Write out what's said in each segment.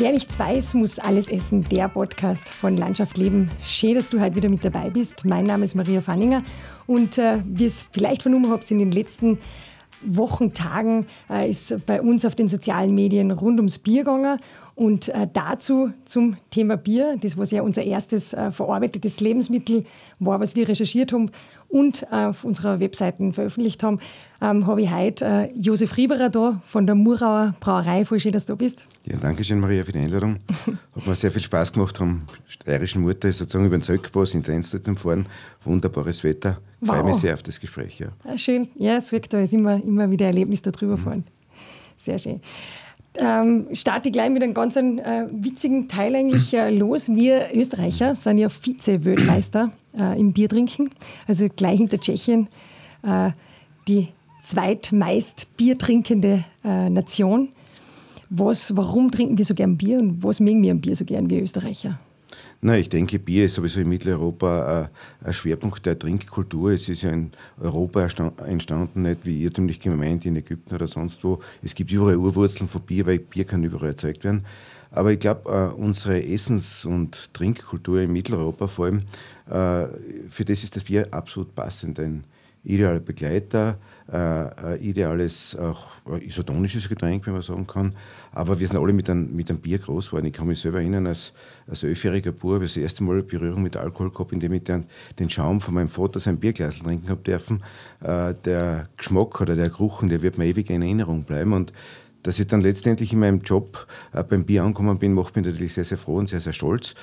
Wer nichts weiß, muss alles essen. Der Podcast von Landschaft Leben. Schön, dass du heute wieder mit dabei bist. Mein Name ist Maria Fanninger und äh, wie es vielleicht vernommen habt, in den letzten Wochen, Tagen äh, ist bei uns auf den sozialen Medien rund ums Bier gegangen. Und äh, dazu zum Thema Bier, das was ja unser erstes äh, verarbeitetes Lebensmittel war, was wir recherchiert haben und äh, auf unserer Webseite veröffentlicht haben, ähm, habe ich heute äh, Josef Rieberer da von der Murauer Brauerei. Voll schön, dass du da bist. Ja, danke schön, Maria, für die Einladung. Hat mir sehr viel Spaß gemacht, haben steirischen Mutter sozusagen über den Zöckpass ins Enster zum Fahren. Wunderbares Wetter. Wow. Freue mich sehr auf das Gespräch. Ja. Ah, schön. Ja, es wirkt da ist immer, immer wieder Erlebnis da drüber mhm. fahren. Sehr schön. Ähm, starte gleich mit einem ganz äh, witzigen Teil eigentlich äh, los. Wir Österreicher sind ja Vize-Weltmeister äh, im Biertrinken, also gleich hinter Tschechien äh, die zweitmeist biertrinkende äh, Nation. Was, warum trinken wir so gern Bier und was mögen wir am Bier so gern, wir Österreicher? Na, ich denke, Bier ist sowieso in Mitteleuropa äh, ein Schwerpunkt der Trinkkultur. Es ist ja in Europa entstanden, nicht wie irrtümlich gemeint in Ägypten oder sonst wo. Es gibt überall Urwurzeln von Bier, weil Bier kann überall erzeugt werden. Aber ich glaube, äh, unsere Essens- und Trinkkultur in Mitteleuropa vor allem, äh, für das ist das Bier absolut passend. Ein idealer Begleiter, äh, ideales, auch isotonisches Getränk, wenn man sagen kann. Aber wir sind alle mit einem, mit einem Bier groß geworden. Ich kann mich selber erinnern, als, als elfjähriger Bub habe ich das erste Mal Berührung mit Alkohol gehabt, indem ich den, den Schaum von meinem Vater sein Bierglas trinken habe dürfen. Äh, der Geschmack oder der Geruch, der wird mir ewig in Erinnerung bleiben. Und dass ich dann letztendlich in meinem Job äh, beim Bier angekommen bin, macht mich natürlich sehr, sehr froh und sehr, sehr stolz.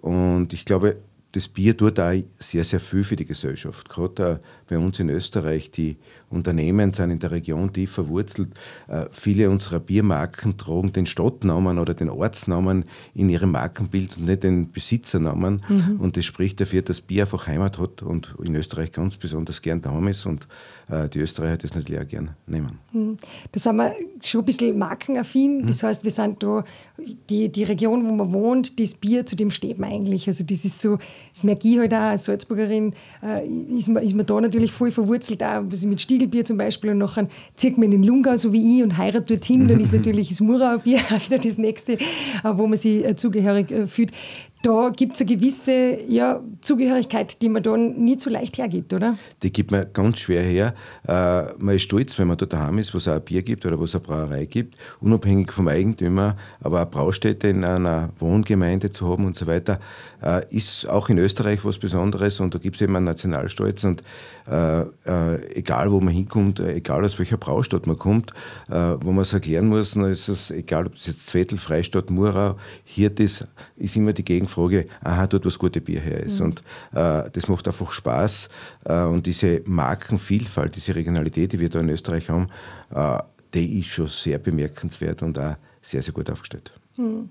Und ich glaube, das Bier tut auch sehr, sehr viel für die Gesellschaft. Gerade bei uns in Österreich, die Unternehmen sind in der Region tief verwurzelt. Äh, viele unserer Biermarken tragen den Stadtnamen oder den Ortsnamen in ihrem Markenbild und nicht den Besitzernamen. Mhm. Und das spricht dafür, dass Bier einfach Heimat hat und in Österreich ganz besonders gern daheim ist und äh, die Österreicher das natürlich auch gern nehmen. Mhm. Da sind wir schon ein bisschen markenaffin. Mhm. Das heißt, wir sind da, die, die Region, wo man wohnt, das Bier, zu dem steht man eigentlich. Also das ist so, das merke ich halt auch als Salzburgerin, äh, ist, man, ist man da natürlich voll verwurzelt, auch was ich mit Stiegel Ziegelbier zum Beispiel und nachher zieht man in den Lungau, so wie ich, und heiratet dorthin, dann ist natürlich das Murauer Bier auch wieder das nächste, äh, wo man sich äh, zugehörig äh, fühlt da gibt es eine gewisse ja, Zugehörigkeit, die man dann nie so leicht hergibt, oder? Die gibt man ganz schwer her. Äh, man ist stolz, wenn man da daheim ist, wo es auch ein Bier gibt oder wo es eine Brauerei gibt, unabhängig vom Eigentümer, aber eine Braustätte in einer Wohngemeinde zu haben und so weiter, äh, ist auch in Österreich was Besonderes und da gibt es eben einen Nationalstolz und äh, äh egal wo man hinkommt, äh, egal aus welcher Braustadt man kommt, äh, wo man es erklären muss, dann ist es egal, ob es jetzt Zwettel, Freistadt, Murau, Hirtis, ist immer die Gegend Frage, aha, dort was gute Bier her ist. Mhm. Und äh, das macht einfach Spaß. Äh, und diese Markenvielfalt, diese Regionalität, die wir da in Österreich haben, äh, die ist schon sehr bemerkenswert und auch sehr, sehr gut aufgestellt. Mhm.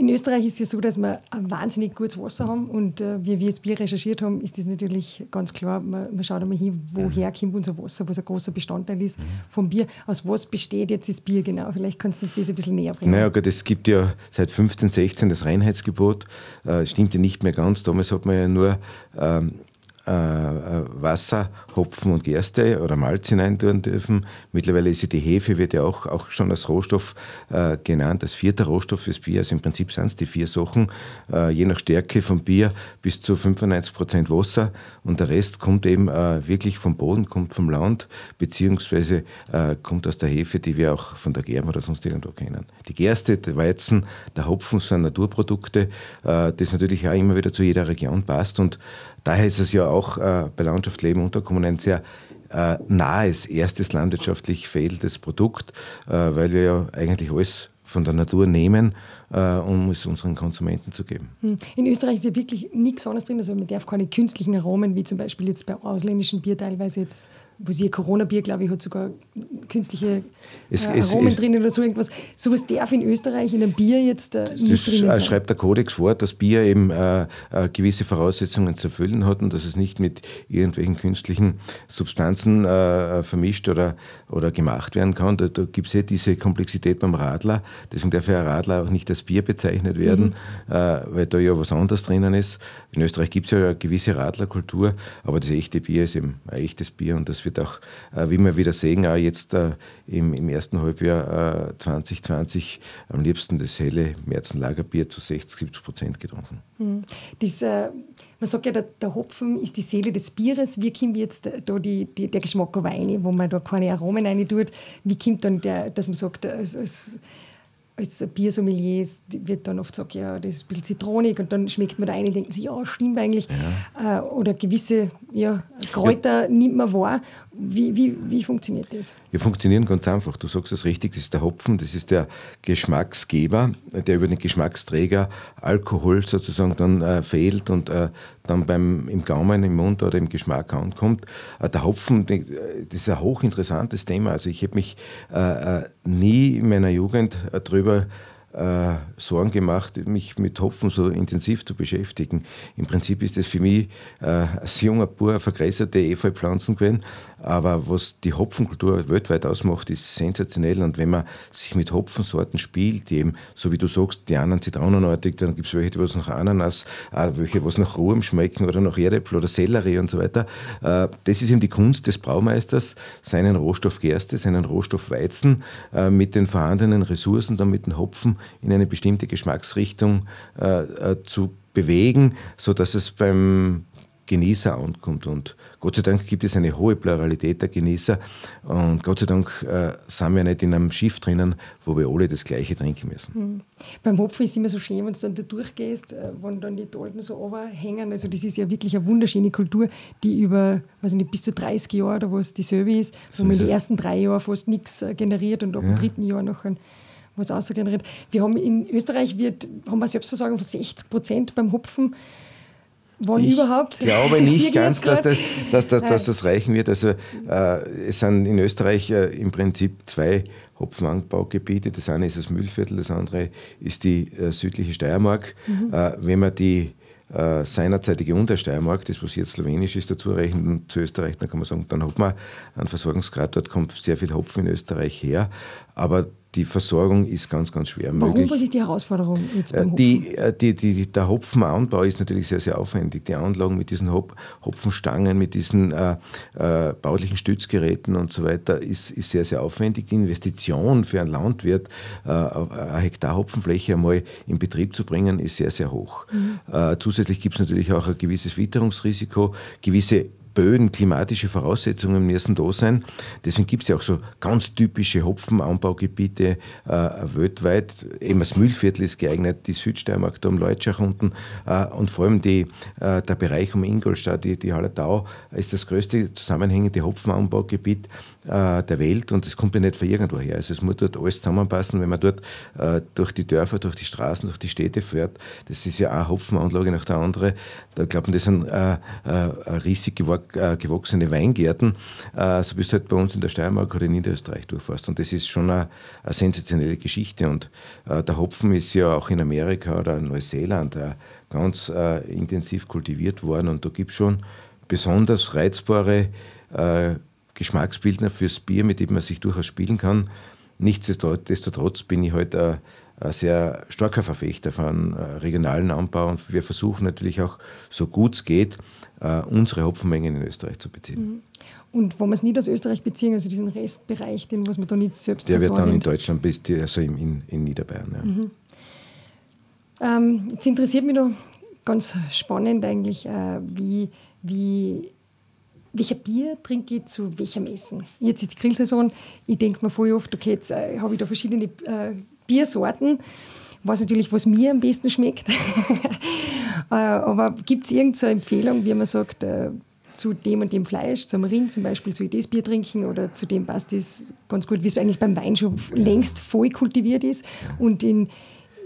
In Österreich ist es ja so, dass wir ein wahnsinnig gutes Wasser haben und äh, wie wir das Bier recherchiert haben, ist das natürlich ganz klar, man, man schaut einmal hin, woher mhm. kommt unser Wasser, was ein großer Bestandteil ist mhm. vom Bier. Aus was besteht jetzt das Bier genau? Vielleicht kannst du uns das ein bisschen näher bringen. Naja, gut, es gibt ja seit 15, 16 das Reinheitsgebot, äh, stimmt ja nicht mehr ganz, damals hat man ja nur ähm, äh, äh, Wasser, Hopfen und Gerste oder Malz hineintun dürfen. Mittlerweile ist die Hefe, wird ja auch, auch schon als Rohstoff äh, genannt, als vierter Rohstoff fürs Bier. Also im Prinzip sind es die vier Sachen, äh, je nach Stärke vom Bier bis zu 95 Prozent Wasser und der Rest kommt eben äh, wirklich vom Boden, kommt vom Land, beziehungsweise äh, kommt aus der Hefe, die wir auch von der Gerben oder sonst irgendwo kennen. Die Gerste, der Weizen, der Hopfen sind Naturprodukte, das natürlich auch immer wieder zu jeder Region passt und Daher ist es ja auch äh, bei Landschaft Leben unterkommen ein sehr äh, nahes, erstes landwirtschaftlich veredeltes Produkt, äh, weil wir ja eigentlich alles von der Natur nehmen, äh, um es unseren Konsumenten zu geben. Hm. In Österreich ist ja wirklich nichts anderes drin. Also man darf keine künstlichen Aromen, wie zum Beispiel jetzt bei ausländischen Bier teilweise jetzt, wo sie Corona-Bier, glaube ich, hat sogar künstliche es, äh, Aromen es, drinnen oder so irgendwas. Sowas darf in Österreich in einem Bier jetzt äh, nicht das drinnen sein. schreibt der Kodex vor, dass Bier eben äh, äh, gewisse Voraussetzungen zu erfüllen hat und dass es nicht mit irgendwelchen künstlichen Substanzen äh, vermischt oder, oder gemacht werden kann. Da, da gibt es ja diese Komplexität beim Radler. Deswegen darf ja ein Radler auch nicht als Bier bezeichnet werden, mhm. Äh, weil da ja was anderes drinnen ist. In Österreich gibt es ja eine gewisse Radlerkultur, aber das echte Bier ist eben ein echtes Bier und das wird auch, wie wir wieder sehen, auch jetzt im, im ersten Halbjahr äh, 2020 am liebsten das helle Märzenlagerbier zu 60, 70 Prozent getrunken. Mhm. Das, äh, man sagt ja, der, der, Hopfen ist die Seele des Bieres. Wie kommt jetzt da die, die, der Geschmack auf rein, wo man da keine Aromen rein tut? Wie kommt dann der, dass man sagt, es, es, als Biersommelier wird dann oft gesagt, ja, das ist ein bisschen zitronig und dann schmeckt man da ein und denkt sich, ja, stimmt eigentlich. Ja. Äh, oder gewisse ja, Kräuter ja. nimmt man wahr. Wie, wie, wie funktioniert das? Wir funktionieren ganz einfach. Du sagst es richtig, das ist der Hopfen, das ist der Geschmacksgeber, der über den Geschmacksträger Alkohol sozusagen dann äh, fehlt und äh, dann beim, im Gaumen, im Mund oder im Geschmack ankommt. Äh, der Hopfen, das ist ein hochinteressantes Thema. Also ich habe mich äh, äh, nie in meiner Jugend äh, darüber äh, Sorgen gemacht, mich mit Hopfen so intensiv zu beschäftigen. Im Prinzip ist das für mich äh, als junger Bauer vergräserte Efeu-Pflanzen gewesen, aber was die Hopfenkultur weltweit ausmacht, ist sensationell. Und wenn man sich mit Hopfensorten spielt, die eben, so wie du sagst, die anderen zitronenartig, dann gibt es welche, die was nach Ananas, äh, welche, was nach Ruhm schmecken oder nach Erdäpfel oder Sellerie und so weiter. Äh, das ist eben die Kunst des Braumeisters, seinen Rohstoff Gerste, seinen Rohstoff Weizen äh, mit den vorhandenen Ressourcen, dann mit den Hopfen in eine bestimmte Geschmacksrichtung äh, äh, zu bewegen, sodass es beim Genießer ankommt. Und Gott sei Dank gibt es eine hohe Pluralität der Genießer. Und Gott sei Dank äh, sind wir nicht in einem Schiff drinnen, wo wir alle das Gleiche trinken müssen. Mhm. Beim Hopfen ist es immer so schön, wenn du dann da durchgehst, äh, wenn dann die Dolden so overhängen. Also, das ist ja wirklich eine wunderschöne Kultur, die über weiß nicht, bis zu 30 Jahre oder was dieselbe ist, wo so man in den ersten drei Jahren fast nichts äh, generiert und ab ja. dem dritten Jahr noch ein was ausgeneriert. Wir haben in Österreich wird, haben wir Selbstversorgung von 60 Prozent beim Hopfen. Wann ich überhaupt? Ich glaube nicht ganz, dass das, dass, das, dass das reichen wird. Also, äh, es sind in Österreich äh, im Prinzip zwei Hopfenanbaugebiete. Das eine ist das Mühlviertel, das andere ist die äh, südliche Steiermark. Mhm. Äh, wenn man die äh, seinerzeitige Untersteiermark, das was jetzt slowenisch ist, dazu rechnen und zu Österreich, dann kann man sagen, dann hat man einen Versorgungsgrad, dort kommt sehr viel Hopfen in Österreich her. Aber die Versorgung ist ganz, ganz schwer Warum? möglich. Was ist die Herausforderung jetzt beim äh, die, äh, die, die, Der Hopfenanbau ist natürlich sehr, sehr aufwendig. Die Anlagen mit diesen Hop Hopfenstangen, mit diesen äh, äh, baulichen Stützgeräten und so weiter ist, ist sehr, sehr aufwendig. Die Investition für einen Landwirt, äh, eine Hektar Hopfenfläche einmal in Betrieb zu bringen, ist sehr, sehr hoch. Mhm. Äh, zusätzlich gibt es natürlich auch ein gewisses Witterungsrisiko, gewisse Böden, klimatische Voraussetzungen müssen da sein. Deswegen gibt es ja auch so ganz typische Hopfenanbaugebiete äh, weltweit. Eben das Mühlviertel ist geeignet, die Südsteiermark da am Leutschach unten äh, und vor allem die, äh, der Bereich um Ingolstadt, die, die Hallertau, ist das größte zusammenhängende Hopfenanbaugebiet äh, der Welt und das kommt ja nicht von irgendwo her. Also es muss dort alles zusammenpassen, wenn man dort äh, durch die Dörfer, durch die Straßen, durch die Städte fährt. Das ist ja eine Hopfenanlage nach der anderen. Da glauben, das sind äh, äh, riesig äh, gewachsene Weingärten, äh, so bist du halt bei uns in der Steiermark oder in Niederösterreich durchfährst. Und das ist schon eine, eine sensationelle Geschichte. Und äh, der Hopfen ist ja auch in Amerika oder in Neuseeland äh, ganz intensiv kultiviert worden und da gibt es schon besonders reizbare Geschmacksbildner fürs Bier, mit dem man sich durchaus spielen kann. Nichtsdestotrotz bin ich heute halt ein sehr starker Verfechter von äh, regionalen Anbau und wir versuchen natürlich auch, so gut es geht, äh, unsere Hopfenmengen in Österreich zu beziehen. Mhm. Und wo wir es nicht aus Österreich beziehen, also diesen Restbereich, den was man da nicht selbst Der wird dann in Deutschland, also in, in Niederbayern. Ja. Mhm. Ähm, jetzt interessiert mich noch ganz spannend eigentlich, äh, wie, wie welcher Bier trinke ich zu welchem Essen? Jetzt ist die Grillsaison, ich denke mir voll oft, okay, jetzt äh, habe ich da verschiedene äh, Biersorten, weiß natürlich, was mir am besten schmeckt. äh, aber gibt es irgendeine Empfehlung, wie man sagt, äh, zu dem und dem Fleisch, zum Rind zum Beispiel, soll ich das Bier trinken oder zu dem passt das ganz gut, wie es eigentlich beim Wein schon längst voll kultiviert ist und in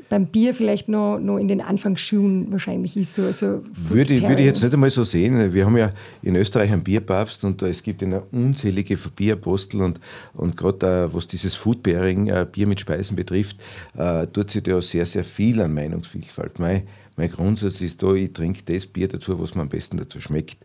beim Bier vielleicht noch, noch in den Anfangsschuhen wahrscheinlich ist. So, so würde, würde ich jetzt nicht einmal so sehen. Wir haben ja in Österreich einen Bierpapst und es gibt eine unzählige Bierapostel und, und gerade was dieses Foodbearing, äh, Bier mit Speisen betrifft, äh, tut sich da sehr, sehr viel an Meinungsvielfalt. Mein, mein Grundsatz ist da, ich trinke das Bier dazu, was mir am besten dazu schmeckt.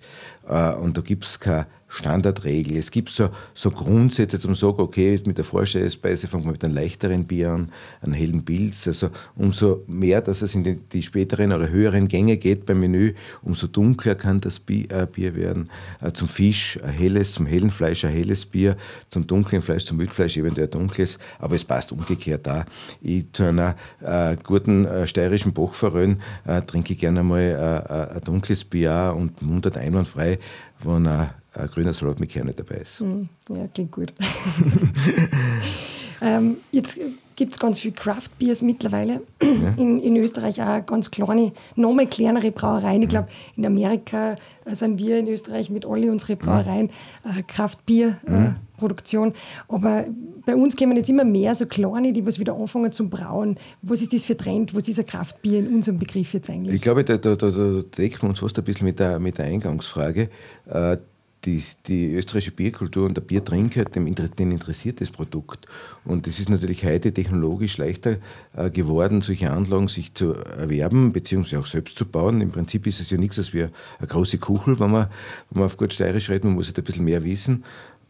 Äh, und da gibt es keine Standardregel. Es gibt so, so Grundsätze zum sagen, okay, mit der Vorspeise fangen wir mit einem leichteren Bier an, einem hellen Pilz. Also umso mehr, dass es in die, die, späteren oder höheren Gänge geht beim Menü, umso dunkler kann das Bier, äh, Bier werden. Äh, zum Fisch ein helles, zum hellen Fleisch ein helles Bier, zum dunklen Fleisch, zum Wildfleisch eventuell ein dunkles, aber es passt umgekehrt da. Ich zu einer äh, guten äh, steirischen Bachforellen äh, trinke ich gerne mal ein dunkles Bier und mundert einwandfrei, wenn ein ein grüner Salat mit Kerne dabei ist. Hm, ja, klingt gut. ähm, jetzt gibt es ganz viel Craft Beers mittlerweile. Ja. In, in Österreich auch ganz kleine, nochmal kleinere Brauereien. Ich glaube, in Amerika äh, sind wir in Österreich mit alle unsere Brauereien äh, Craft Bier. Äh, Produktion. Aber bei uns kommen jetzt immer mehr so kleine, die was wieder anfangen zum Brauen. Was ist das für Trend? Was ist ein Kraftbier in unserem Begriff jetzt eigentlich? Ich glaube, da, da, da, da decken wir uns fast ein bisschen mit der, mit der Eingangsfrage. Äh, die, die österreichische Bierkultur und der Biertrinker, dem, den interessiert das Produkt. Und es ist natürlich heute technologisch leichter äh, geworden, solche Anlagen sich zu erwerben, beziehungsweise auch selbst zu bauen. Im Prinzip ist es ja nichts als wie eine große Kuchel, wenn man, wenn man auf gut steirisch redet, man muss halt ein bisschen mehr wissen.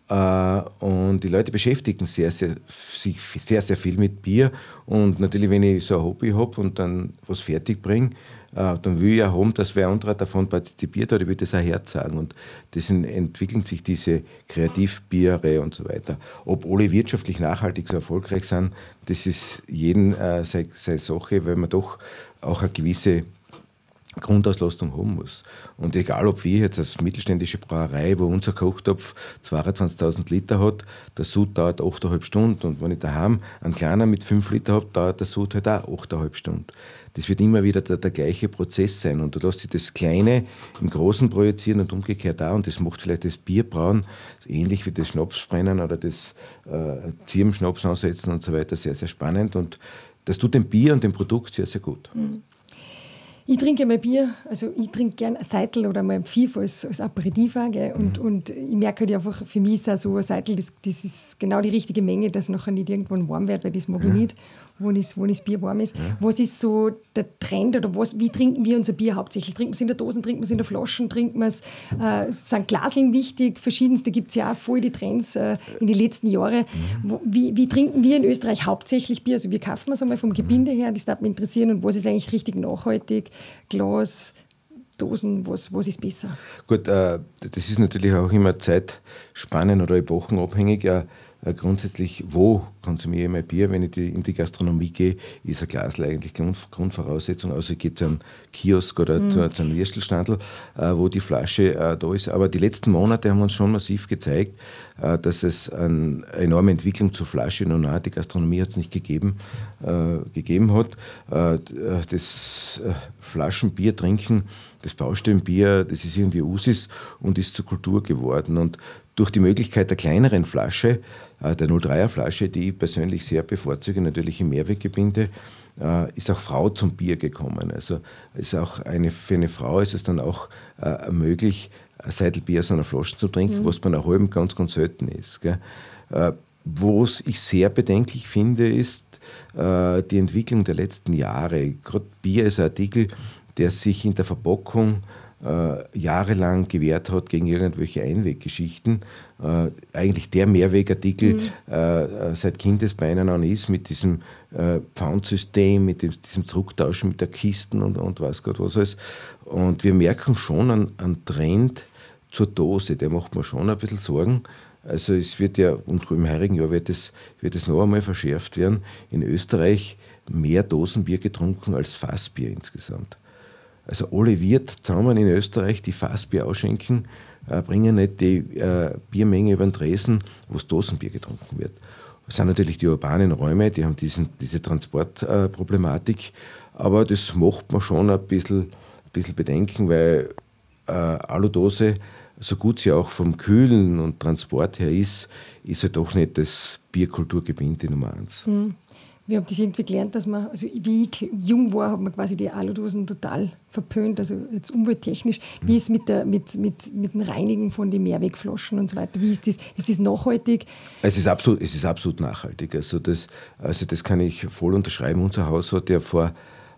Äh, und die Leute beschäftigen sehr, sehr, sich sehr, sehr viel mit Bier. Und natürlich, wenn ich so ein Hobby habe und dann was fertig bringe, dann will ich ja haben, dass wer andere davon partizipiert hat, ich will das auch herzagen. Und deswegen entwickeln sich diese Kreativbiere und so weiter. Ob alle wirtschaftlich nachhaltig so erfolgreich sind, das ist jeden äh, seine, seine Sache, weil man doch auch eine gewisse Grundauslastung haben muss. Und egal, ob wir jetzt als mittelständische Brauerei, wo unser Kochtopf 22.000 Liter hat, der Sud dauert 8,5 Stunden. Und wenn ich daheim einen kleinen mit 5 Liter habe, dauert der Sud halt auch 8,5 Stunden. Das wird immer wieder der, der, gleiche Prozess sein. Und du lässt dich das Kleine im Großen projizieren und umgekehrt da. Und das macht vielleicht das Bierbrauen, ähnlich wie das Schnapsbrennen oder das äh, Zirbenschnaps ansetzen und so weiter, sehr, sehr spannend. Und das tut dem Bier und dem Produkt sehr, sehr gut. Mhm. Ich trinke mal Bier, also ich trinke gerne ein Seitel oder mal ein Pfiff als, als Aperitif auch, Und, mhm. und ich merke halt einfach, für mich ist auch so ein Seitel, das, das ist genau die richtige Menge, dass nachher nicht irgendwann warm wird, weil das mag ich nicht wo das, wo das Bier warm ist. Ja. Was ist so der Trend oder was, wie trinken wir unser Bier hauptsächlich? Trinken wir es in der Dose, trinken wir es in der Flaschen, trinken wir es, äh, sind Glaseln wichtig, verschiedenste gibt es ja auch voll die Trends äh, in den letzten Jahren. Mhm. wie, wie trinken wir in Österreich hauptsächlich Bier? Also wie kaufen wir es einmal vom Gebinde her, das darf mich interessieren und was ist eigentlich richtig nachhaltig? Glas, Dosen, was, was ist besser? Gut, äh, das ist natürlich auch immer zeitspannen- oder epochenabhängig. Äh, grundsätzlich, wo konsumiere ich mein Bier? Wenn ich die, in die Gastronomie gehe, ist ein Glas eigentlich Grund, Grundvoraussetzung. Also ich gehe zu einem Kiosk oder mhm. zu, zu, einem Würstelstandel, äh, wo die Flasche äh, da ist. Aber die letzten Monate haben uns schon massiv gezeigt, äh, dass es eine enorme Entwicklung zur Flasche noch nahe, die Gastronomie hat es nicht gegeben, äh, gegeben hat. Äh, das Flaschenbier trinken, das Baustellenbier, das ist irgendwie Usis und ist zur Kultur geworden. Und durch die Möglichkeit der kleineren Flasche, äh, der 03er Flasche, die ich persönlich sehr bevorzuge, natürlich im Mehrweggebinde, äh, ist auch Frau zum Bier gekommen. Also ist auch eine, für eine Frau ist es dann auch äh, möglich, ein Seidelbier aus einer Flasche zu trinken, mhm. was bei einer halben ganz, ganz selten ist. Was ich sehr bedenklich finde, ist die Entwicklung der letzten Jahre. Gerade Bier ist ein Artikel, der sich in der Verpackung äh, jahrelang gewehrt hat gegen irgendwelche Einweggeschichten. Äh, eigentlich der Mehrwegartikel mhm. äh, seit Kindesbeinen an ist mit diesem äh, Pfandsystem, mit dem, diesem Drucktauschen mit der Kisten und, und was Gott was alles. Und wir merken schon einen, einen Trend zur Dose, der macht mir schon ein bisschen Sorgen. Also es wird ja, und im heurigen Jahr wird es, wird es noch einmal verschärft werden, in Österreich mehr Dosenbier getrunken als Fassbier insgesamt. Also alle Wirt zusammen in Österreich, die Fassbier ausschenken, äh, bringen nicht die äh, Biermenge über den Tresen, wo das Dosenbier getrunken wird. Das sind natürlich die urbanen Räume, die haben diesen, diese Transportproblematik, aber das macht man schon ein bisschen, ein bisschen bedenken, weil äh, Aludose, so gut sie auch vom Kühlen und Transport her ist, ist halt doch nicht das Bierkulturgebind Nummer eins. Hm. Wir haben das irgendwie gelernt, dass man, also wie ich jung war, hat man quasi die Aludosen total verpönt, also jetzt umwelttechnisch. Wie ist mit, der, mit, mit, mit dem Reinigen von den Mehrwegflaschen und so weiter? Wie ist das? Ist das nachhaltig? Es ist absolut, es ist absolut nachhaltig. Also das, also das kann ich voll unterschreiben. Unser Haus hat ja vor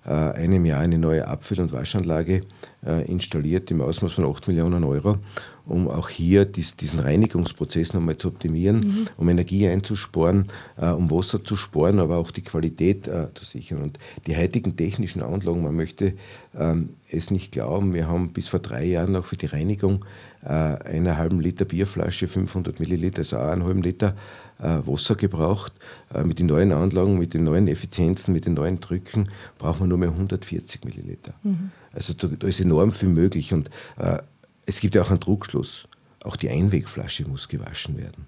äh, einem Jahr eine neue Abfüll- und Waschanlage installiert im Ausmaß von 8 Millionen Euro um auch hier dies, diesen Reinigungsprozess nochmal zu optimieren, mhm. um Energie einzusparen, äh, um Wasser zu sparen, aber auch die Qualität äh, zu sichern. Und die heutigen technischen Anlagen, man möchte ähm, es nicht glauben, wir haben bis vor drei Jahren auch für die Reinigung äh, einer halben Liter Bierflasche, 500 Milliliter, also auch einen halben Liter äh, Wasser gebraucht. Äh, mit den neuen Anlagen, mit den neuen Effizienzen, mit den neuen Drücken braucht man nur mehr 140 Milliliter. Mhm. Also da, da, ist enorm viel möglich. Und äh, es gibt ja auch einen Druckschluss. Auch die Einwegflasche muss gewaschen werden.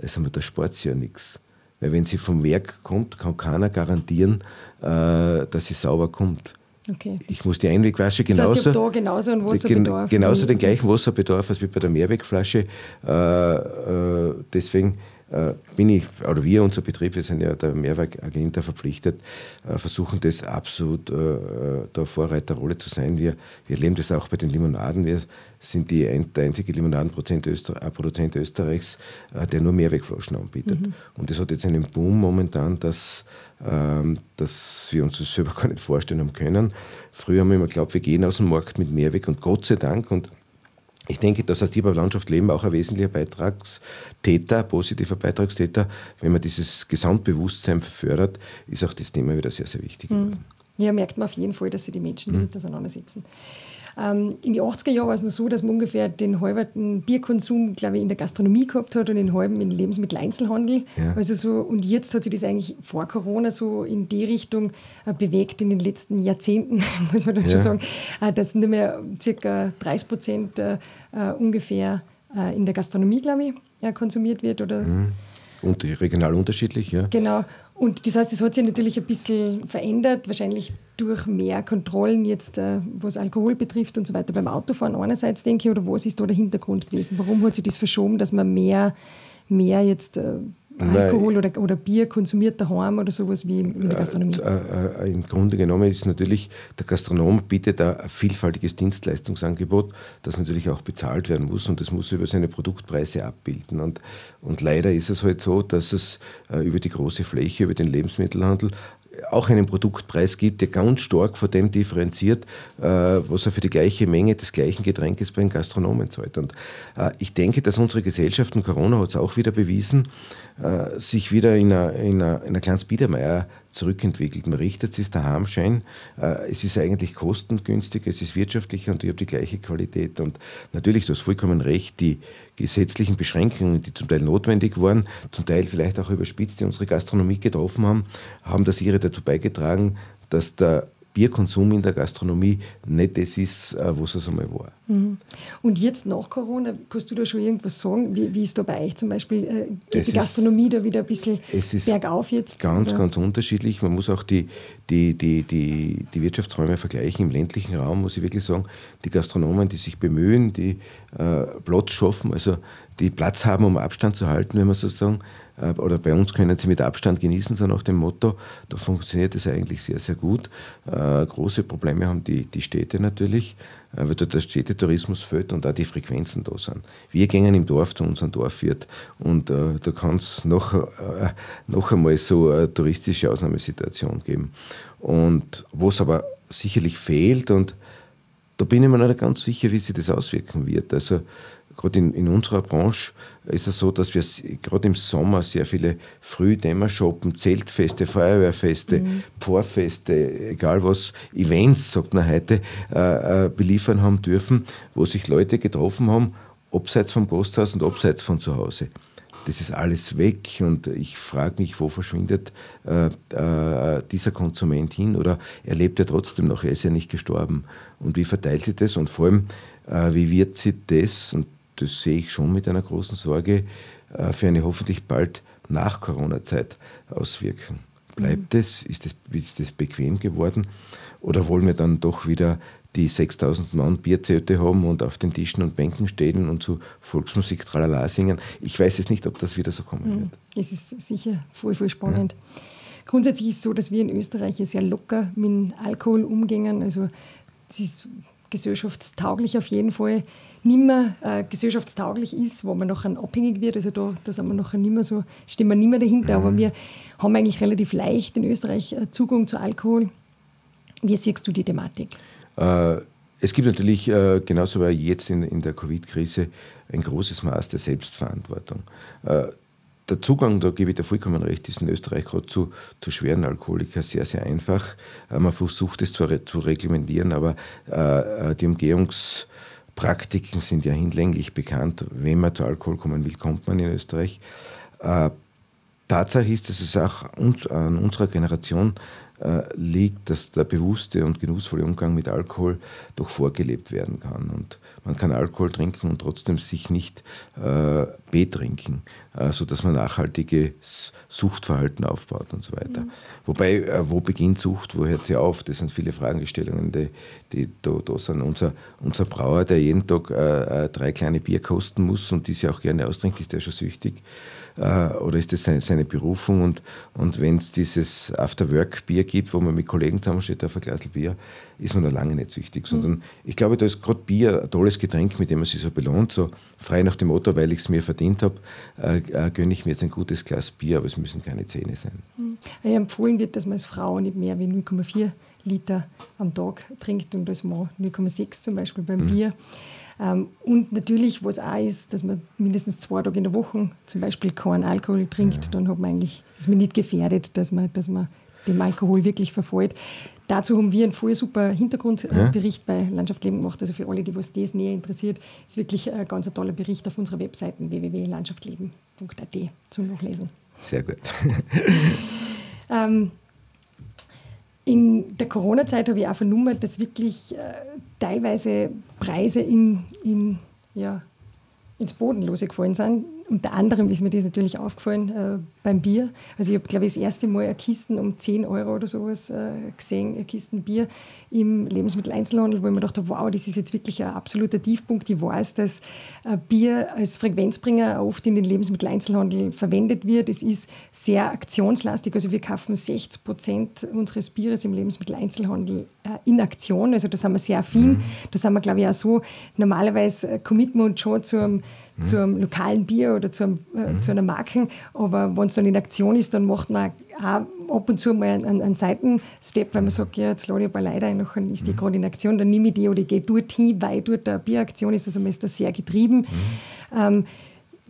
Also da spart sie ja nichts. Weil wenn sie vom Werk kommt, kann keiner garantieren, äh, dass sie sauber kommt. Okay, ich muss die Einwegflasche genauso. Das heißt, ich da genauso einen Wasserbedarf. Genauso den gleichen Wasserbedarf als wie bei der Mehrwegflasche. Äh, äh, deswegen äh, bin ich, oder wir, unser Betrieb, wir sind ja der Mehrwerkagenter verpflichtet, äh, versuchen das absolut äh, der Vorreiterrolle zu sein. Wir, wir erleben das auch bei den Limonaden. Wir sind die, der einzige Limonadenproduzent Öster, Österreichs, der nur Mehrwegflaschen anbietet. Mhm. Und das hat jetzt einen Boom momentan, dass, ähm, dass wir uns das selber gar nicht vorstellen haben können. Früher haben wir immer geglaubt, wir gehen aus dem Markt mit Mehrweg und Gott sei Dank und ich denke, dass als Tiber Landschaft Leben auch ein wesentlicher Beitragstäter, positiver Beitragstäter, wenn man dieses Gesamtbewusstsein fördert, ist auch das Thema wieder sehr, sehr wichtig mhm. geworden. Ja, merkt man auf jeden Fall, dass sich die Menschen mhm. damit auseinandersetzen. Ähm, in den 80er Jahren war es noch so, dass man ungefähr den halben Bierkonsum, glaube ich, in der Gastronomie gehabt hat und den halben im Lebensmitteleinzelhandel. Ja. Also so, und jetzt hat sich das eigentlich vor Corona so in die Richtung äh, bewegt, in den letzten Jahrzehnten, muss man dann ja. schon sagen, äh, dass nur mehr ca. 30 Prozent äh, äh, ungefähr äh, in der Gastronomie, glaube ich, äh, konsumiert wird. Oder mhm. Und regional unterschiedlich, ja. Genau. Und das heißt, es hat sich natürlich ein bisschen verändert, wahrscheinlich durch mehr Kontrollen jetzt, äh, was Alkohol betrifft und so weiter beim Autofahren einerseits, denke ich, oder was ist da der Hintergrund gewesen? Warum hat sich das verschoben, dass man mehr, mehr jetzt äh, Alkohol oder, oder Bier konsumiert daheim oder sowas wie in der Gastronomie? Äh, äh, Im Grunde genommen ist natürlich, der Gastronom bietet ein vielfältiges Dienstleistungsangebot, das natürlich auch bezahlt werden muss und das muss über seine Produktpreise abbilden. Und, und leider ist es halt so, dass es äh, über die große Fläche, über den Lebensmittelhandel auch einen Produktpreis gibt, der ganz stark von dem differenziert, äh, was er für die gleiche Menge des gleichen Getränkes bei den Gastronomen zahlt. Und äh, ich denke, dass unsere Gesellschaft, und Corona hat es auch wieder bewiesen, äh, sich wieder in einer, in kleines Biedermeier zurückentwickelt. Man richtet sich daheim schein. Äh, es ist eigentlich kostengünstig, es ist wirtschaftlicher und ich habe die gleiche Qualität. Und natürlich, du hast vollkommen recht, die gesetzlichen Beschränkungen, die zum Teil notwendig waren, zum Teil vielleicht auch überspitzt, die unsere Gastronomie getroffen haben, haben das ihre dazu beigetragen, dass der Bierkonsum in der Gastronomie nicht das ist, äh, was es einmal war. Mhm. Und jetzt nach Corona, kannst du da schon irgendwas sagen? Wie, wie ist da bei euch zum Beispiel äh, die Gastronomie da wieder ein bisschen bergauf jetzt? Ganz, oder? ganz unterschiedlich. Man muss auch die, die, die, die, die Wirtschaftsräume vergleichen. Im ländlichen Raum muss ich wirklich sagen, die Gastronomen, die sich bemühen, die äh, Platz schaffen, also die Platz haben, um Abstand zu halten, wenn man so sagen, oder bei uns können sie mit Abstand genießen, so nach dem Motto. Da funktioniert es eigentlich sehr, sehr gut. Äh, große Probleme haben die, die Städte natürlich, äh, weil dort der Städtetourismus fällt und auch die Frequenzen da sind. Wir gehen im Dorf zu unserem Dorfwirt und äh, da kann es noch, äh, noch einmal so eine touristische Ausnahmesituation geben. Und was aber sicherlich fehlt und da bin ich mir nicht ganz sicher, wie sich das auswirken wird. Also gerade in, in, unserer Branche ist es so, dass wir gerade im Sommer sehr viele Frühdämmershoppen, Zeltfeste, Feuerwehrfeste, mhm. Pfarrfeste, egal was, Events, sagt man heute, äh, äh, beliefern haben dürfen, wo sich Leute getroffen haben, abseits vom Gasthaus und abseits von zu Hause. Das ist alles weg und ich frage mich, wo verschwindet äh, äh, dieser Konsument hin oder er lebt ja trotzdem noch, er ist ja nicht gestorben. Und wie verteilt sich das und vor allem, äh, wie wird sich das, und das sehe ich schon mit einer großen Sorge, äh, für eine hoffentlich bald nach Corona-Zeit auswirken. Bleibt mhm. es? Ist, das? ist das bequem geworden? Oder wollen wir dann doch wieder die 6000 Mann Bierzelte haben und auf den Tischen und Bänken stehen und zu Volksmusik tralala singen? Ich weiß es nicht, ob das wieder so kommen mhm. wird. Es ist sicher voll, voll spannend. Ja. grundsätzlich ist es so, dass wir in Österreich sehr locker mit Alkohol umgehen. Also es ist gesellschaftstauglich auf jeden Fall. Nimmer äh, gesellschaftstauglich ist, wo man nachher abhängig wird. Also da, da sind wir nachher nicht mehr so, stehen wir nicht mehr dahinter. Mhm. Aber wir haben eigentlich relativ leicht in Österreich äh, Zugang zu Alkohol. Wie siehst du die Thematik? Äh, es gibt natürlich, äh, genauso wie jetzt in, in der Covid-Krise, ein großes Maß der Selbstverantwortung. Der Zugang, da gebe ich dir vollkommen recht, ist in Österreich gerade zu, zu schweren Alkoholikern sehr, sehr einfach. Äh, man versucht es zwar zu reglementieren, aber äh, äh, die Umgehungspraktiken sind ja hinlänglich bekannt. Wenn man zu Alkohol kommen will, kommt man in Österreich. Äh, Tatsache ist, dass es auch uns, an unserer Generation äh, liegt, dass der bewusste und genussvolle Umgang mit Alkohol doch vorgelebt werden kann. Und man kann Alkohol trinken und trotzdem sich nicht äh, betrinken, äh, sodass man nachhaltiges Suchtverhalten aufbaut und so weiter. Mhm. Wobei, äh, wo beginnt Sucht, wo hört sie auf? Das sind viele Fragestellungen, die, die da, da sind. Unser, unser Brauer, der jeden Tag äh, äh, drei kleine Bier kosten muss und diese auch gerne austrinkt, ist der schon süchtig äh, oder ist das seine, seine Berufung? Und, und wenn es dieses After-Work-Bier gibt, wo man mit Kollegen zusammensteht auf ein Glas Bier, ist man noch lange nicht süchtig. Sondern mhm. ich glaube, da ist gerade Bier ein tolles Getränk, mit dem man sich so belohnt, so frei nach dem Motto, weil ich es mir verdient habe, äh, äh, gönne ich mir jetzt ein gutes Glas Bier, aber es müssen keine Zähne sein. Mhm. Ja, empfohlen wird, dass man als Frau nicht mehr wie 0,4 Liter am Tag trinkt und als Mann 0,6 zum Beispiel beim mhm. Bier. Ähm, und natürlich, was auch ist, dass man mindestens zwei Tage in der Woche zum Beispiel keinen Alkohol trinkt, ja. dann hat man eigentlich, ist man nicht gefährdet, dass man, dass man dem Alkohol wirklich verfolgt. Dazu haben wir einen voll super Hintergrundbericht ja. bei Landschaft Leben gemacht. Also für alle, die was das näher interessiert, ist wirklich ein ganz toller Bericht auf unserer Webseite www.landschaftsleben.at zum Nachlesen. Sehr gut. ähm, in der Corona-Zeit habe ich auch vernommen, dass wirklich äh, teilweise Preise in, in, ja, ins Bodenlose gefallen sind unter anderem ist mir das natürlich aufgefallen äh, beim Bier. Also ich habe, glaube ich, das erste Mal eine Kiste um 10 Euro oder sowas äh, gesehen, eine Kiste Bier im Lebensmitteleinzelhandel, wo ich mir dachte, wow, das ist jetzt wirklich ein absoluter Tiefpunkt. Ich weiß, dass Bier als Frequenzbringer oft in den Lebensmitteleinzelhandel verwendet wird. Es ist sehr aktionslastig, also wir kaufen 60 Prozent unseres Bieres im Lebensmitteleinzelhandel äh, in Aktion, also da sind wir sehr affin. Mhm. Da sind wir, glaube ich, auch so, normalerweise äh, committen wir uns schon zu einem mhm. zu einem lokalen Bier oder zu, einem, äh, mhm. zu einer Marke. Aber wenn es dann in Aktion ist, dann macht man auch ab und zu mal einen, einen Seitenstep, weil man sagt, ja, jetzt lade ich paar Leute ein, nachher ist die mhm. gerade in Aktion, dann nehme ich die oder ich gehe dort hin, weil dort eine Bieraktion ist. Also man ist da sehr getrieben. Mhm. Ähm,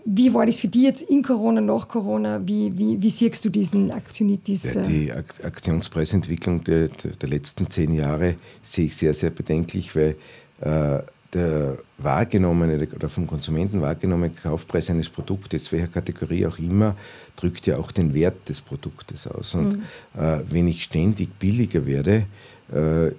wie war das für dich jetzt in Corona, nach Corona? Wie, wie, wie siehst du diesen Aktionitis? Ja, die Aktionspreisentwicklung der, der, letzten zehn Jahre sehe ich sehr, sehr bedenklich, weil äh, der wahrgenommene oder vom Konsumenten wahrgenommene Kaufpreis eines Produktes, welcher Kategorie auch immer, drückt ja auch den Wert des Produktes aus. Und mhm. äh, wenn ich ständig billiger werde, äh, äh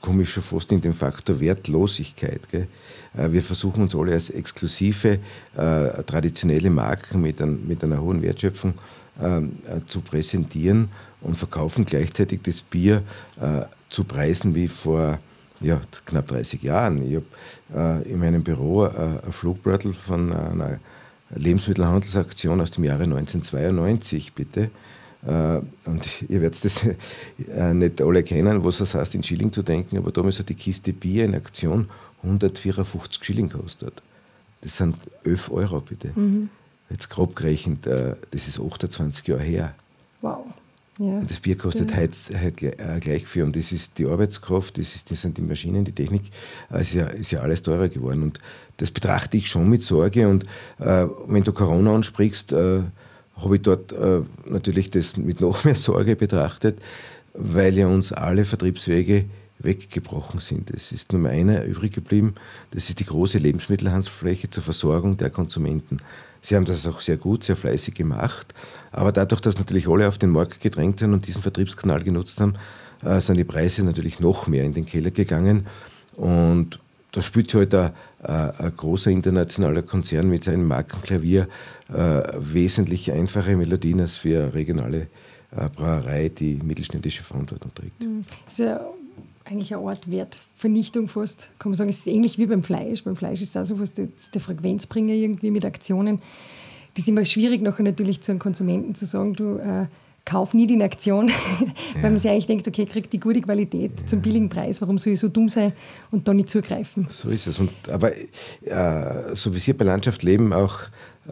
komme ich schon fast in den Faktor Wertlosigkeit. Gell? Äh, wir versuchen uns alle als exklusive, äh, traditionelle Marken mit, ein, mit, einer hohen Wertschöpfung ähm, äh, zu präsentieren und verkaufen gleichzeitig das Bier zu Preisen wie vor ja, knapp 30 Jahren. Ich habe äh, in meinem Büro äh, ein Flugbeutel von einer Lebensmittelhandelsaktion aus dem Jahre 1992, bitte. Äh, und ihr werdet das äh, nicht alle kennen, was das heißt, in Schilling zu denken, aber damals hat die Kiste Bier in Aktion 154 Schilling gekostet. Das sind 11 Euro, bitte. Mhm. Jetzt grob gerechnet, äh, das ist 28 Jahre her. Wow. Ja. Das Bier kostet ja. heute, heute äh, gleich viel. Und das ist die Arbeitskraft, das, ist, das sind die Maschinen, die Technik. Es ist ja, ist ja alles teurer geworden. Und das betrachte ich schon mit Sorge. Und äh, wenn du Corona ansprichst, äh, habe ich dort äh, natürlich das mit noch mehr Sorge betrachtet, weil ja uns alle Vertriebswege weggebrochen sind. Es ist nur einer übrig geblieben. Das ist die große Lebensmittelhandelsfläche zur Versorgung der Konsumenten. Sie haben das auch sehr gut, sehr fleißig gemacht. Aber dadurch, dass natürlich alle auf den Markt gedrängt sind und diesen Vertriebskanal genutzt haben, äh, sind die Preise natürlich noch mehr in den Keller gegangen. Und da spielt sich halt ein, ein, großer internationaler Konzern mit seinem Markenklavier äh, wesentlich einfache Melodien als für eine regionale äh, Brauerei, die mittelständische Verantwortung trägt. Mhm. Das ja eigentlich eine Art Wertvernichtung fast, kann man sagen. Es ist ähnlich wie beim Fleisch. Beim Fleisch ist es auch so was der Frequenzbringer irgendwie mit Aktionen. Das ist immer schwierig, nachher natürlich zu einem Konsumenten zu sagen, du äh, Kauf nicht in Aktion, weil man sich eigentlich denkt, okay, kriegt die gute Qualität ja. zum billigen Preis, warum soll ich so dumm sein und da nicht zugreifen? So ist es. Und, aber äh, so wie Sie bei Landschaft leben, auch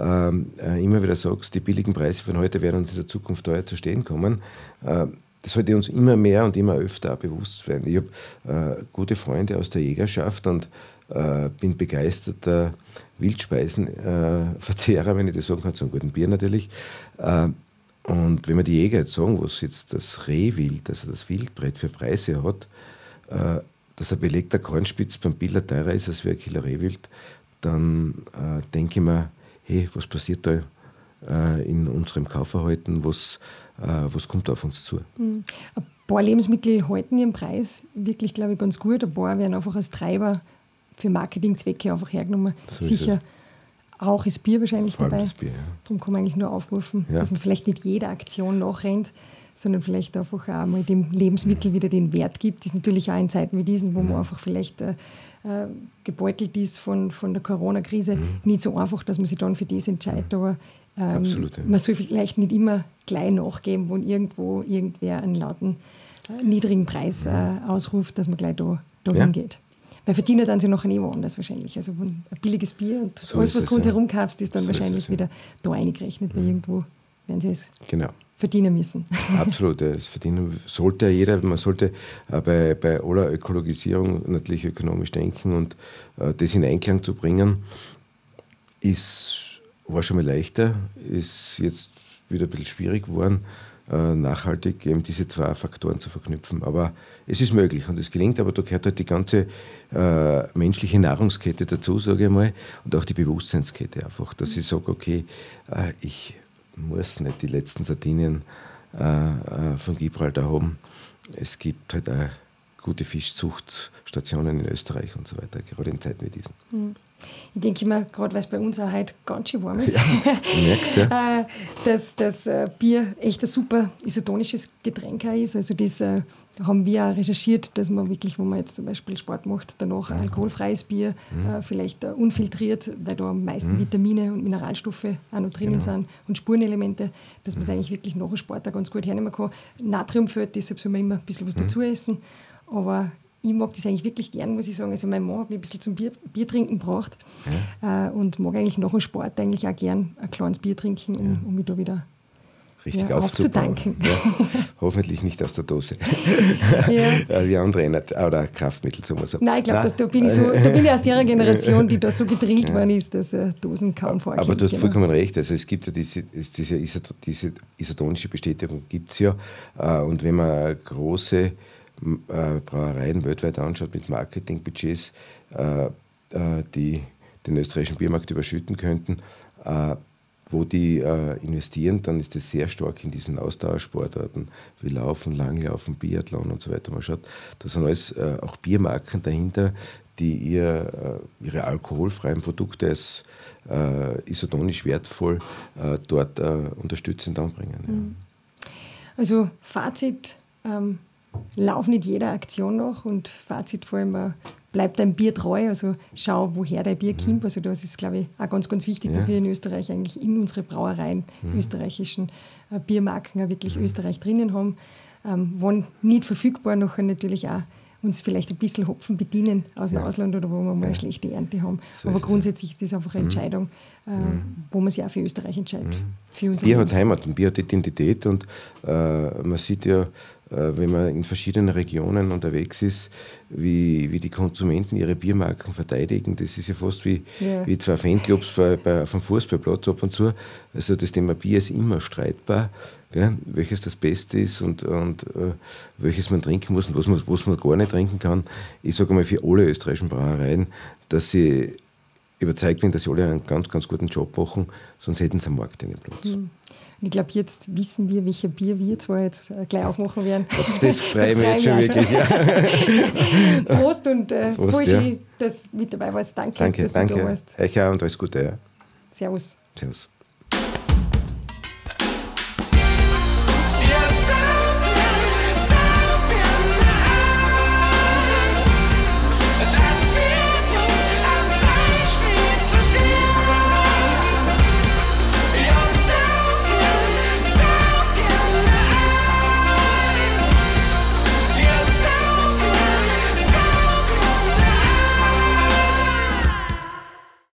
ähm, äh, immer wieder sagst, die billigen Preise von heute werden uns in der Zukunft teuer zu stehen kommen. Äh, das sollte uns immer mehr und immer öfter bewusst werden. Ich habe äh, gute Freunde aus der Jägerschaft und äh, bin begeisterter Wildspeisenverzehrer, wenn ich das sagen kann, zu einem guten Bier natürlich. Äh, und wenn man die Jäger jetzt sagen, was jetzt das Rehwild, also das Wildbrett für Preise hat, äh, dass ein belegter Kornspitz beim Biller teurer ist als wie ein Kilo Rehwild, dann äh, denke ich mir, hey, was passiert da in unserem Kaufverhalten, was, äh, was kommt auf uns zu? Mhm. Ein paar Lebensmittel halten ihren Preis wirklich, glaube ich, ganz gut. Ein paar werden einfach als Treiber für Marketingzwecke einfach hergenommen. So Sicher auch ist Bier wahrscheinlich Vor dabei. Bier, ja. Darum kann man eigentlich nur aufrufen, ja. dass man vielleicht nicht jeder Aktion nachrennt, sondern vielleicht einfach auch mal dem Lebensmittel wieder den Wert gibt. Das ist natürlich auch in Zeiten wie diesen, wo mhm. man einfach vielleicht äh, äh, gebeutelt ist von, von der Corona-Krise, mhm. nicht so einfach, dass man sich dann für das entscheidet. Mhm. Aber ähm, Absolut, ja. man soll vielleicht nicht immer gleich nachgeben, wo irgendwo irgendwer einen lauten, äh, niedrigen Preis mhm. äh, ausruft, dass man gleich da, da ja. hingeht. Weil verdienen dann sie noch eh woanders wahrscheinlich. Also ein billiges Bier und so alles, was du rundherum ja. kaufst, ist dann so wahrscheinlich ist es, wieder da eingerechnet, weil irgendwo werden sie es genau verdienen müssen. Absolut, das verdienen sollte jeder. Man sollte äh, bei, bei aller Ökologisierung natürlich ökonomisch denken und äh, das in Einklang zu bringen, ist, war schon mal leichter, ist jetzt wieder ein bisschen schwierig geworden, äh, nachhaltig eben diese zwei Faktoren zu verknüpfen. Aber es ist möglich und es gelingt, aber da gehört halt die ganze äh, menschliche Nahrungskette dazu, sage ich mal, und auch die Bewusstseinskette einfach, dass ich sage, okay, äh, ich muss nicht die letzten Sardinien äh, äh, von Gibraltar haben. Es gibt halt auch gute Fischzuchtstationen in Österreich und so weiter, gerade in Zeiten wie diesen. Hm. Ich denke immer, gerade weil es bei uns auch heute ganz schön warm ist, ja, ja. Äh, dass das Bier echt ein super isotonisches Getränk ist. Also das haben wir auch recherchiert, dass man wirklich, wo man jetzt zum Beispiel Sport macht, danach mhm. alkoholfreies Bier, mhm. äh, vielleicht äh, unfiltriert, weil da am meisten mhm. Vitamine und Mineralstoffe auch noch drinnen genau. sind und Spurenelemente, dass man es mhm. eigentlich wirklich nach dem Sport auch ganz gut hernehmen kann. Natrium fehlt, deshalb soll man immer ein bisschen was mhm. dazu essen. Aber ich mag das eigentlich wirklich gern, muss ich sagen. Also mein Mann hat mich ein bisschen zum Bier, Bier trinken gebracht ja. äh, und mag eigentlich nach dem Sport eigentlich auch gern ein kleines Bier trinken, um, ja. um mich da wieder richtig ja, aufzubauen. Ja, hoffentlich nicht aus der Dose. ja. Wie andere Ener oder Kraftmittel, so was. Nein, ich glaube, da, bin ich so, da bin ich aus der Generation, die da so gedrillt worden ist, dass äh, Dosen kaum vorkommen. Aber du hast genau. vollkommen recht. Also es gibt ja diese, diese, diese isotonische Bestätigung gibt es ja. Äh, und wenn man große äh, Brauereien weltweit anschaut mit Marketingbudgets, äh, die den österreichischen Biermarkt überschütten könnten, wo die äh, investieren, dann ist das sehr stark in diesen Ausdauersportarten wie Laufen, Langlaufen, Biathlon und so weiter. Man schaut, da sind alles äh, auch Biermarken dahinter, die ihr, äh, ihre alkoholfreien Produkte als äh, isotonisch wertvoll äh, dort äh, unterstützend anbringen. Ja. Mhm. Also Fazit, ähm, lauf nicht jeder Aktion nach und Fazit vor allem bleib dein Bier treu, also schau, woher dein Bier mhm. kommt. Also das ist, glaube ich, auch ganz, ganz wichtig, ja. dass wir in Österreich eigentlich in unsere Brauereien, mhm. österreichischen äh, Biermarken auch wirklich mhm. Österreich drinnen haben. Ähm, wann nicht verfügbar, nachher natürlich auch uns vielleicht ein bisschen Hopfen bedienen aus dem ja. Ausland oder wo wir mal eine schlechte Ernte haben. So Aber grundsätzlich ist das einfach eine mhm. Entscheidung, äh, mhm. wo man sich auch für Österreich entscheidet. Mhm. Bier hat Heimat und Bier hat Identität und äh, man sieht ja, äh, wenn man in verschiedenen Regionen unterwegs ist, wie, wie die Konsumenten ihre Biermarken verteidigen. Das ist ja fast wie, ja. wie zwei Fanclubs bei, bei, auf dem Fußballplatz ab und zu. Also das Thema Bier ist immer streitbar, gell? welches das Beste ist und, und äh, welches man trinken muss und was man, was man gar nicht trinken kann. Ich sage mal für alle österreichischen Brauereien, dass sie überzeugt bin, dass sie alle einen ganz, ganz guten Job machen, sonst hätten sie am Markt einen Platz. Mhm. Ich glaube, jetzt wissen wir, welche Bier wir zwar jetzt äh, gleich aufmachen werden. Das freue ich mich jetzt schon wirklich. Ja. Prost und äh, Prost, ja. dass du mit dabei warst. Danke, danke dass danke. du da warst. Euch auch und alles Gute. Ja. Servus. Servus.